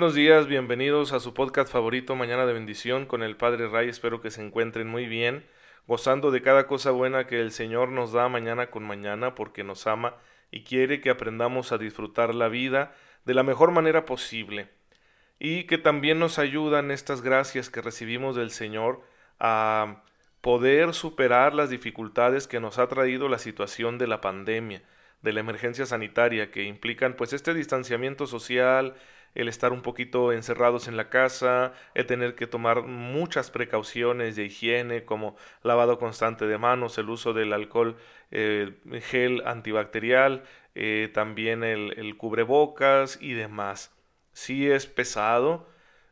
Buenos días, bienvenidos a su podcast favorito Mañana de Bendición con el Padre Ray. Espero que se encuentren muy bien, gozando de cada cosa buena que el Señor nos da mañana con mañana porque nos ama y quiere que aprendamos a disfrutar la vida de la mejor manera posible. Y que también nos ayudan estas gracias que recibimos del Señor a poder superar las dificultades que nos ha traído la situación de la pandemia, de la emergencia sanitaria, que implican pues este distanciamiento social, el estar un poquito encerrados en la casa, el tener que tomar muchas precauciones de higiene como lavado constante de manos, el uso del alcohol eh, gel antibacterial, eh, también el, el cubrebocas y demás. Sí es pesado,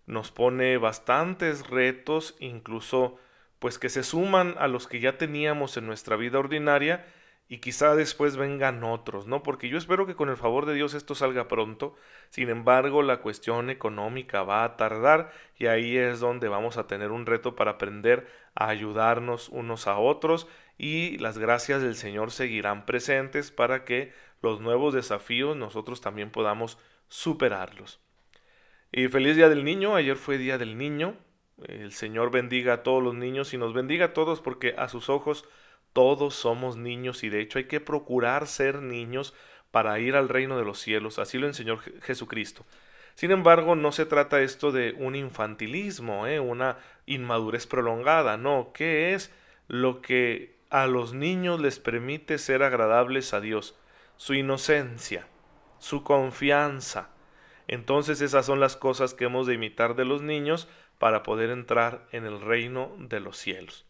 nos pone bastantes retos, incluso pues que se suman a los que ya teníamos en nuestra vida ordinaria y quizá después vengan otros, ¿no? Porque yo espero que con el favor de Dios esto salga pronto. Sin embargo, la cuestión económica va a tardar y ahí es donde vamos a tener un reto para aprender a ayudarnos unos a otros y las gracias del Señor seguirán presentes para que los nuevos desafíos nosotros también podamos superarlos. Y feliz día del niño, ayer fue día del niño. El Señor bendiga a todos los niños y nos bendiga a todos porque a sus ojos todos somos niños y de hecho hay que procurar ser niños para ir al reino de los cielos. Así lo enseñó Jesucristo. Sin embargo, no se trata esto de un infantilismo, ¿eh? una inmadurez prolongada, no, ¿qué es lo que a los niños les permite ser agradables a Dios? Su inocencia, su confianza. Entonces esas son las cosas que hemos de imitar de los niños para poder entrar en el reino de los cielos.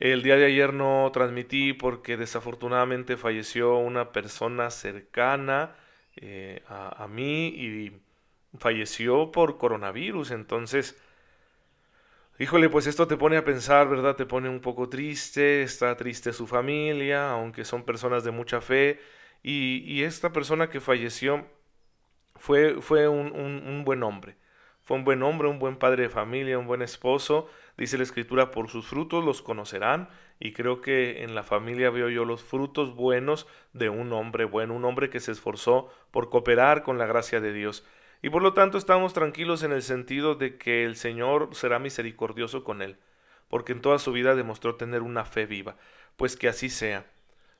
El día de ayer no transmití porque desafortunadamente falleció una persona cercana eh, a, mí y falleció por coronavirus. Entonces, híjole, pues esto te pone a pensar, ¿verdad? Te pone un poco triste, está triste su familia, aunque son personas de mucha fe. Y, esta persona que falleció fue, fue un, un buen hombre. Fue un buen hombre, un buen padre de familia, un buen esposo Dice la escritura, por sus frutos los conocerán. Y creo que en la familia veo yo los frutos buenos de un hombre bueno, un hombre que se esforzó por cooperar con la gracia de Dios. Y por lo tanto estamos tranquilos en el sentido de que el Señor será misericordioso con él, porque en toda su vida demostró tener una fe viva. Pues que así sea.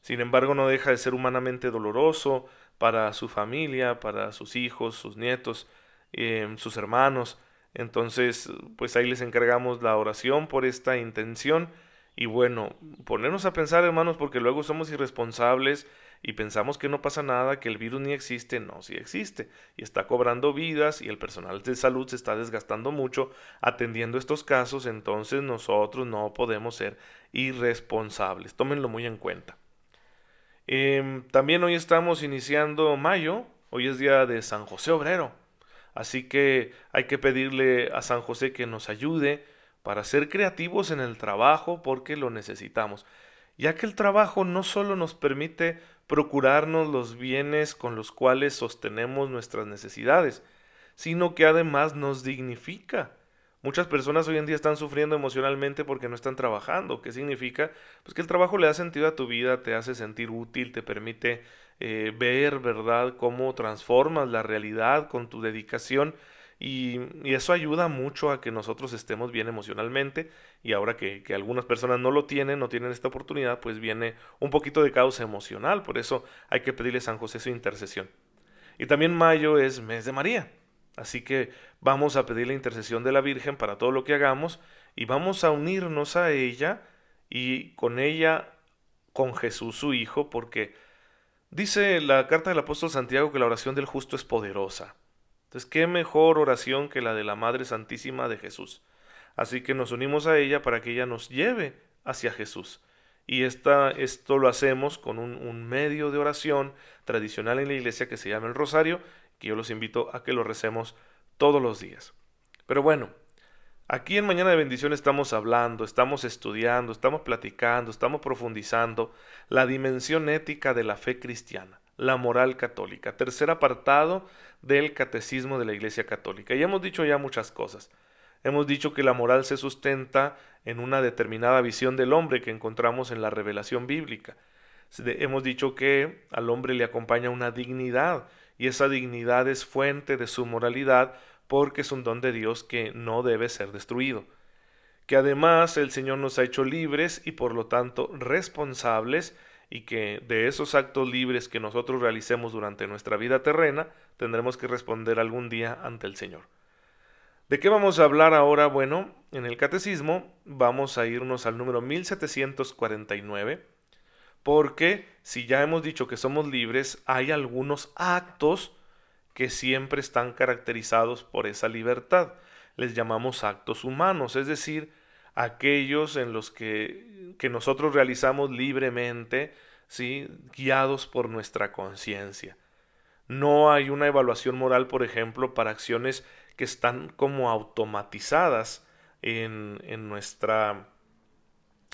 Sin embargo, no deja de ser humanamente doloroso para su familia, para sus hijos, sus nietos, eh, sus hermanos, entonces, pues ahí les encargamos la oración por esta intención. Y bueno, ponernos a pensar, hermanos, porque luego somos irresponsables y pensamos que no pasa nada, que el virus ni existe. No, sí existe. Y está cobrando vidas y el personal de salud se está desgastando mucho atendiendo estos casos. Entonces nosotros no podemos ser irresponsables. Tómenlo muy en cuenta. Em, también hoy estamos iniciando mayo. Hoy es día de San José Obrero. Así que hay que pedirle a San José que nos ayude para ser creativos en el trabajo porque lo necesitamos, ya que el trabajo no solo nos permite procurarnos los bienes con los cuales sostenemos nuestras necesidades, sino que además nos dignifica. Muchas personas hoy en día están sufriendo emocionalmente porque no están trabajando. ¿Qué significa? Pues que el trabajo le da sentido a tu vida, te hace sentir útil, te permite eh, ver, ¿verdad?, cómo transformas la realidad con tu dedicación y, eso ayuda mucho a que nosotros estemos bien emocionalmente y ahora que, algunas personas no lo tienen, no tienen esta oportunidad, pues viene un poquito de causa emocional, por eso hay que pedirle a San José su intercesión. Y también mayo es mes de María, así que vamos a pedir la intercesión de la Virgen para todo lo que hagamos y vamos a unirnos a ella y con ella, con Jesús su Hijo, porque Dice la carta del apóstol Santiago que la oración del justo es poderosa. Entonces, ¿qué mejor oración que la de la Madre Santísima de Jesús? Así que nos unimos a ella para que ella nos lleve hacia Jesús. Y esta, esto lo hacemos con un, un medio de oración tradicional en la iglesia que se llama el rosario, que yo los invito a que lo recemos todos los días. Pero bueno, Aquí en Mañana de Bendición estamos hablando, estamos estudiando, estamos platicando, estamos profundizando la dimensión ética de la fe cristiana, la moral católica, tercer apartado del catecismo de la Iglesia Católica. Y hemos dicho ya muchas cosas. Hemos dicho que la moral se sustenta en una determinada visión del hombre que encontramos en la revelación bíblica. Hemos dicho que al hombre le acompaña una dignidad y esa dignidad es fuente de su moralidad porque es un don de Dios que no debe ser destruido. Que además el Señor nos ha hecho libres y por lo tanto responsables y que de esos actos libres que nosotros realicemos durante nuestra vida terrena tendremos que responder algún día ante el Señor. ¿De qué vamos a hablar ahora? Bueno, en el catecismo vamos a irnos al número 1749, porque si ya hemos dicho que somos libres, hay algunos actos que siempre están caracterizados por esa libertad. Les llamamos actos humanos, es decir, aquellos en los que, que nosotros realizamos libremente, ¿sí? guiados por nuestra conciencia. No hay una evaluación moral, por ejemplo, para acciones que están como automatizadas en, en, nuestra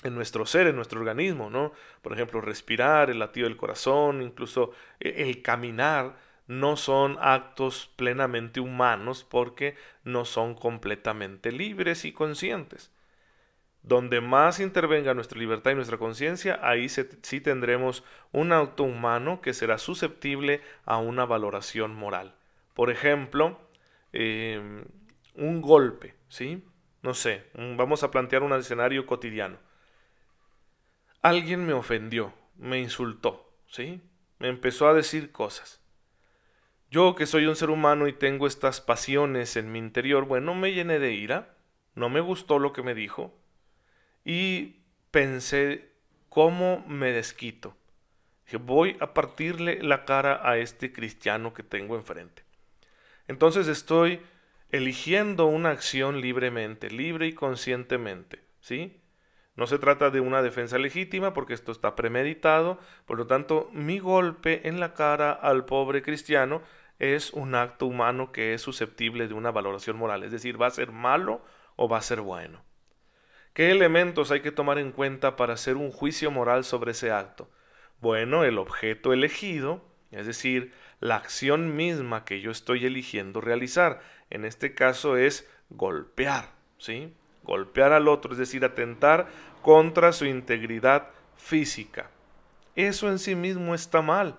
en nuestro ser, en nuestro organismo, ¿no? Por ejemplo, respirar, el latido del corazón, incluso e, el caminar, no son actos plenamente humanos porque no son completamente libres y conscientes. Donde más intervenga nuestra libertad y nuestra conciencia, ahí sí tendremos un acto humano que será susceptible a una valoración moral. Por ejemplo, Em, un golpe, ¿sí? No sé, vamos a plantear un escenario cotidiano. Alguien me ofendió, me insultó, ¿sí? Me empezó a decir cosas. Yo que soy un ser humano y tengo estas pasiones en mi interior, bueno, me llené de ira, no me gustó lo que me dijo y pensé, ¿cómo me desquito? Voy a partirle la cara a este cristiano que tengo enfrente. Entonces estoy eligiendo una acción libremente, libre y conscientemente, ¿sí? No se trata de una defensa legítima porque esto está premeditado, por lo tanto mi golpe en la cara al pobre cristiano es un acto humano que es susceptible de una valoración moral, es decir, va a ser malo o va a ser bueno. ¿Qué elementos hay que tomar en cuenta para hacer un juicio moral sobre ese acto? Bueno, el objeto elegido, es decir, la acción misma que yo estoy eligiendo realizar. En este caso es golpear, ¿sí? Golpear al otro, es decir, atentar contra su integridad física. Eso en sí mismo está mal.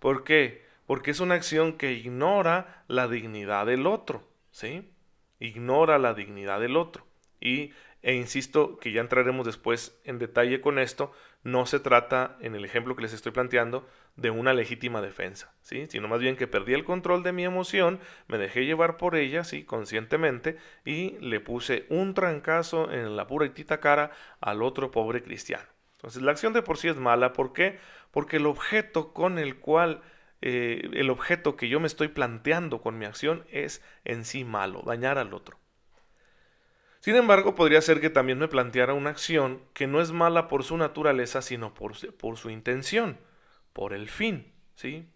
¿Por qué? Porque es una acción que ignora la dignidad del otro, ¿sí? Ignora la dignidad del otro. Y, e insisto que ya entraremos después en detalle con esto, no se trata, en el ejemplo que les estoy planteando, de una legítima defensa, ¿sí? sino más bien que perdí el control de mi emoción, me dejé llevar por ella, ¿sí? conscientemente, y le puse un trancazo en la pura y tita cara al otro pobre cristiano. Entonces la acción de por sí es mala, ¿por qué? Porque el objeto con el cual, eh, el objeto que yo me estoy planteando con mi acción es en sí malo, dañar al otro. Sin embargo, podría ser que también me planteara una acción que no es mala por su naturaleza, sino por, por su intención por el fin, ¿sí?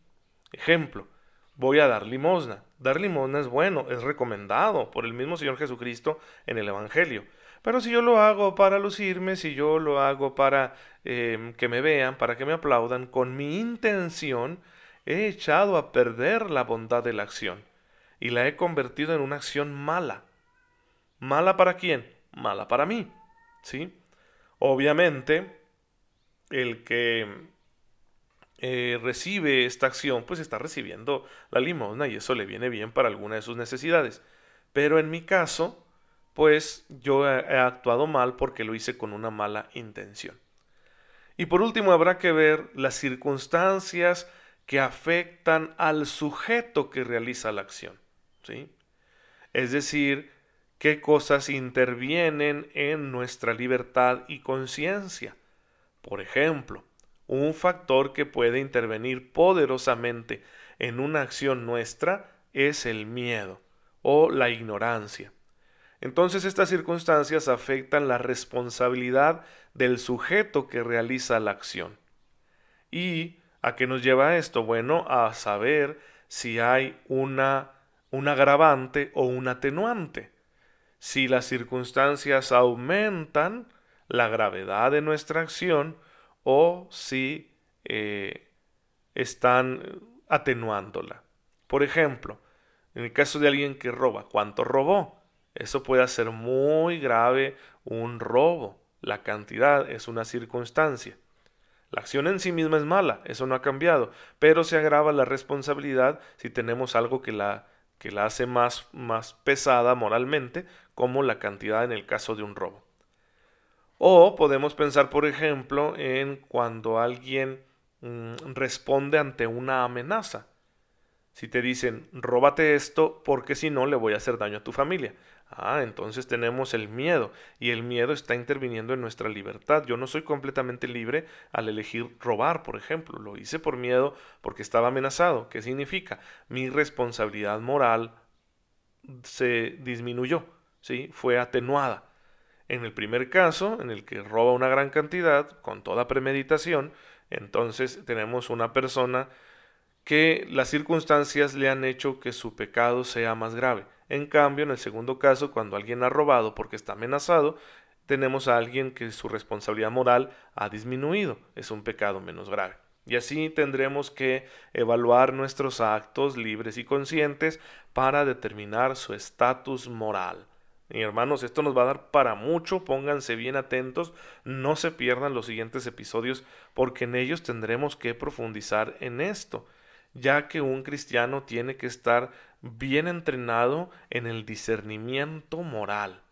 Ejemplo, voy a dar limosna. Dar limosna es bueno, es recomendado por el mismo Señor Jesucristo en el Evangelio. Pero si yo lo hago para lucirme, si yo lo hago para em, que me vean, para que me aplaudan, con mi intención he echado a perder la bondad de la acción y la he convertido en una acción mala. ¿Mala para quién? Mala para mí. ¿Sí? Obviamente, el que eh, recibe esta acción, pues está recibiendo la limosna y eso le viene bien para alguna de sus necesidades. Pero en mi caso, pues yo he, actuado mal porque lo hice con una mala intención. Y por último, habrá que ver las circunstancias que afectan al sujeto que realiza la acción. ¿sí? Es decir, qué cosas intervienen en nuestra libertad y conciencia. Por ejemplo, un factor que puede intervenir poderosamente en una acción nuestra es el miedo o la ignorancia. Entonces estas circunstancias afectan la responsabilidad del sujeto que realiza la acción. ¿Y a qué nos lleva esto? Bueno, a saber si hay una, un agravante o un atenuante. Si las circunstancias aumentan la gravedad de nuestra acción, o si eh, están atenuándola. Por ejemplo, en el caso de alguien que roba, ¿cuánto robó? Eso puede ser muy grave un robo. La cantidad es una circunstancia. La acción en sí misma es mala, eso no ha cambiado, pero se agrava la responsabilidad si tenemos algo que la, que la hace más, más pesada moralmente, como la cantidad en el caso de un robo. O podemos pensar, por ejemplo, en cuando alguien mm, responde ante una amenaza. Si te dicen, róbate esto porque si no le voy a hacer daño a tu familia. Ah, entonces tenemos el miedo y el miedo está interviniendo en nuestra libertad. Yo no soy completamente libre al elegir robar, por ejemplo. Lo hice por miedo porque estaba amenazado. ¿Qué significa? Mi responsabilidad moral se disminuyó, ¿sí? Fue atenuada. En el primer caso, en el que roba una gran cantidad con toda premeditación, entonces tenemos una persona que las circunstancias le han hecho que su pecado sea más grave. En cambio, en el segundo caso, cuando alguien ha robado porque está amenazado, tenemos a alguien que su responsabilidad moral ha disminuido, es un pecado menos grave. Y así tendremos que evaluar nuestros actos libres y conscientes para determinar su estatus moral. Y hermanos, esto nos va a dar para mucho, pónganse bien atentos, no se pierdan los siguientes episodios porque en ellos tendremos que profundizar en esto ya que un cristiano tiene que estar bien entrenado en el discernimiento moral.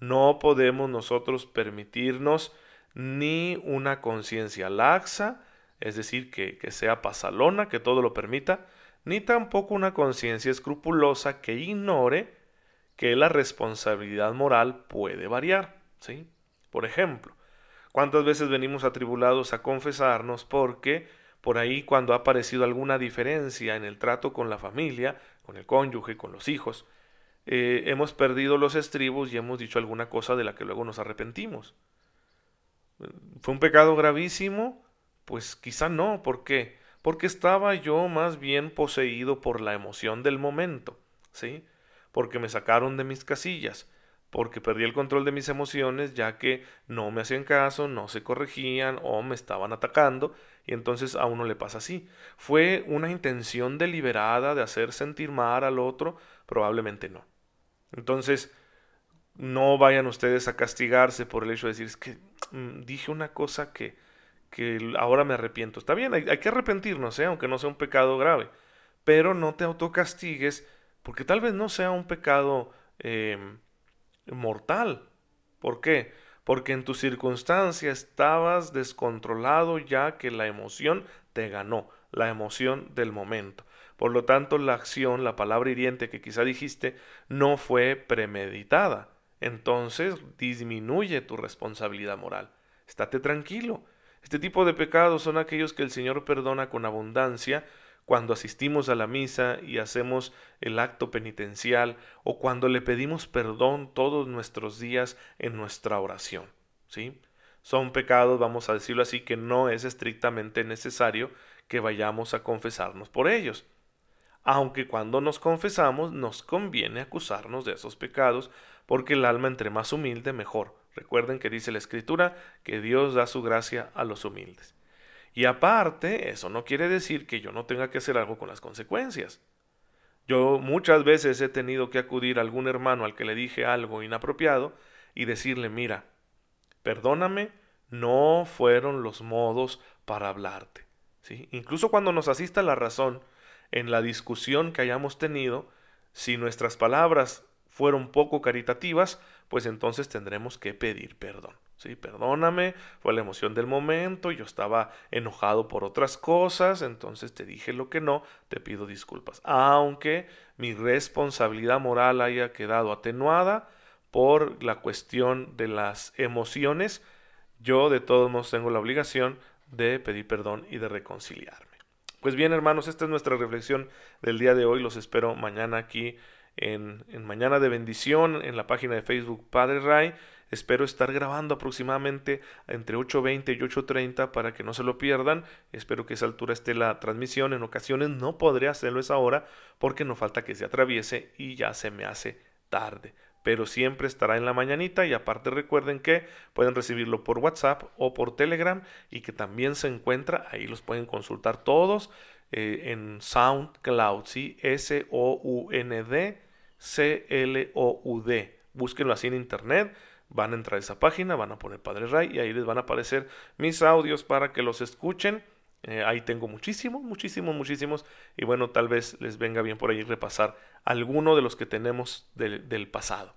No podemos nosotros permitirnos ni una conciencia laxa, es decir, que, que, sea pasalona, que todo lo permita, ni tampoco una conciencia escrupulosa que ignore que la responsabilidad moral puede variar. ¿sí? Por ejemplo, ¿cuántas veces venimos atribulados a confesarnos porque por ahí cuando ha aparecido alguna diferencia en el trato con la familia, con el cónyuge, con los hijos, eh, hemos perdido los estribos y hemos dicho alguna cosa de la que luego nos arrepentimos. ¿Fue un pecado gravísimo? Pues quizá no. ¿Por qué? Porque estaba yo más bien poseído por la emoción del momento, ¿sí? Porque me sacaron de mis casillas, porque perdí el control de mis emociones ya que no me hacían caso, no se corregían o me estaban atacando y entonces a uno le pasa así. ¿Fue una intención deliberada de hacer sentir mal al otro? Probablemente no. Entonces, no vayan ustedes a castigarse por el hecho de decir, es que mm, dije una cosa que, que ahora me arrepiento. Está bien, hay, que arrepentirnos, ¿eh? aunque no sea un pecado grave, pero no te autocastigues porque tal vez no sea un pecado em, mortal. ¿Por qué? porque en tu circunstancia estabas descontrolado ya que la emoción te ganó, la emoción del momento. Por lo tanto, la acción, la palabra hiriente que quizá dijiste, no fue premeditada. Entonces disminuye tu responsabilidad moral. Estate tranquilo. Este tipo de pecados son aquellos que el Señor perdona con abundancia cuando asistimos a la misa y hacemos el acto penitencial o cuando le pedimos perdón todos nuestros días en nuestra oración. ¿sí? Son pecados, vamos a decirlo así, que no es estrictamente necesario que vayamos a confesarnos por ellos. Aunque cuando nos confesamos nos conviene acusarnos de esos pecados, porque el alma entre más humilde mejor. Recuerden que dice la Escritura que Dios da su gracia a los humildes. Y aparte, eso no quiere decir que yo no tenga que hacer algo con las consecuencias. Yo muchas veces he tenido que acudir a algún hermano al que le dije algo inapropiado y decirle, mira, perdóname, no fueron los modos para hablarte. Incluso cuando nos asista la razón en la discusión que hayamos tenido, si nuestras palabras fueron poco caritativas, pues entonces tendremos que pedir perdón. Sí, perdóname, fue la emoción del momento, yo estaba enojado por otras cosas, entonces te dije lo que no, te pido disculpas. Aunque mi responsabilidad moral haya quedado atenuada por la cuestión de las emociones, yo de todos modos tengo la obligación de pedir perdón y de reconciliarme. Pues bien, hermanos, esta es nuestra reflexión del día de hoy. Los espero mañana aquí en, Mañana de Bendición, en la página de Facebook Padre Ray. Espero estar grabando aproximadamente entre 8.20 y 8.30 para que no se lo pierdan. Espero que a esa altura esté la transmisión. En ocasiones no podré hacerlo esa hora porque no falta que se atraviese y ya se me hace tarde. Pero siempre estará en la mañanita y aparte recuerden que pueden recibirlo por WhatsApp o por Telegram y que también se encuentra, ahí los pueden consultar todos eh, en SoundCloud, ¿sí? S-O-U-N-D C-L-O-U-D. Búsquenlo así en internet van a entrar a esa página, van a poner Padre Ray y ahí les van a aparecer mis audios para que los escuchen. Eh, ahí tengo muchísimos, muchísimos, muchísimos. Y bueno, tal vez les venga bien por ahí repasar alguno de los que tenemos del, del pasado.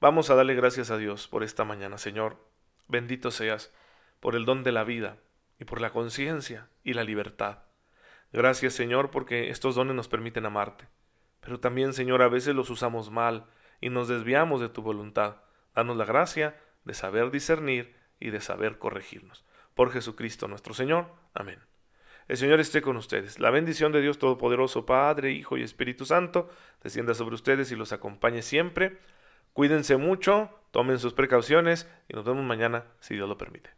Vamos a darle gracias a Dios por esta mañana, Señor. Bendito seas por el don de la vida y por la conciencia y la libertad. Gracias, Señor, porque estos dones nos permiten amarte. Pero también, Señor, a veces los usamos mal y nos desviamos de tu voluntad. Danos la gracia de saber discernir y de saber corregirnos. Por Jesucristo nuestro Señor. Amén. El Señor esté con ustedes. La bendición de Dios Todopoderoso, Padre, Hijo y Espíritu Santo, descienda sobre ustedes y los acompañe siempre. Cuídense mucho, tomen sus precauciones y nos vemos mañana si Dios lo permite.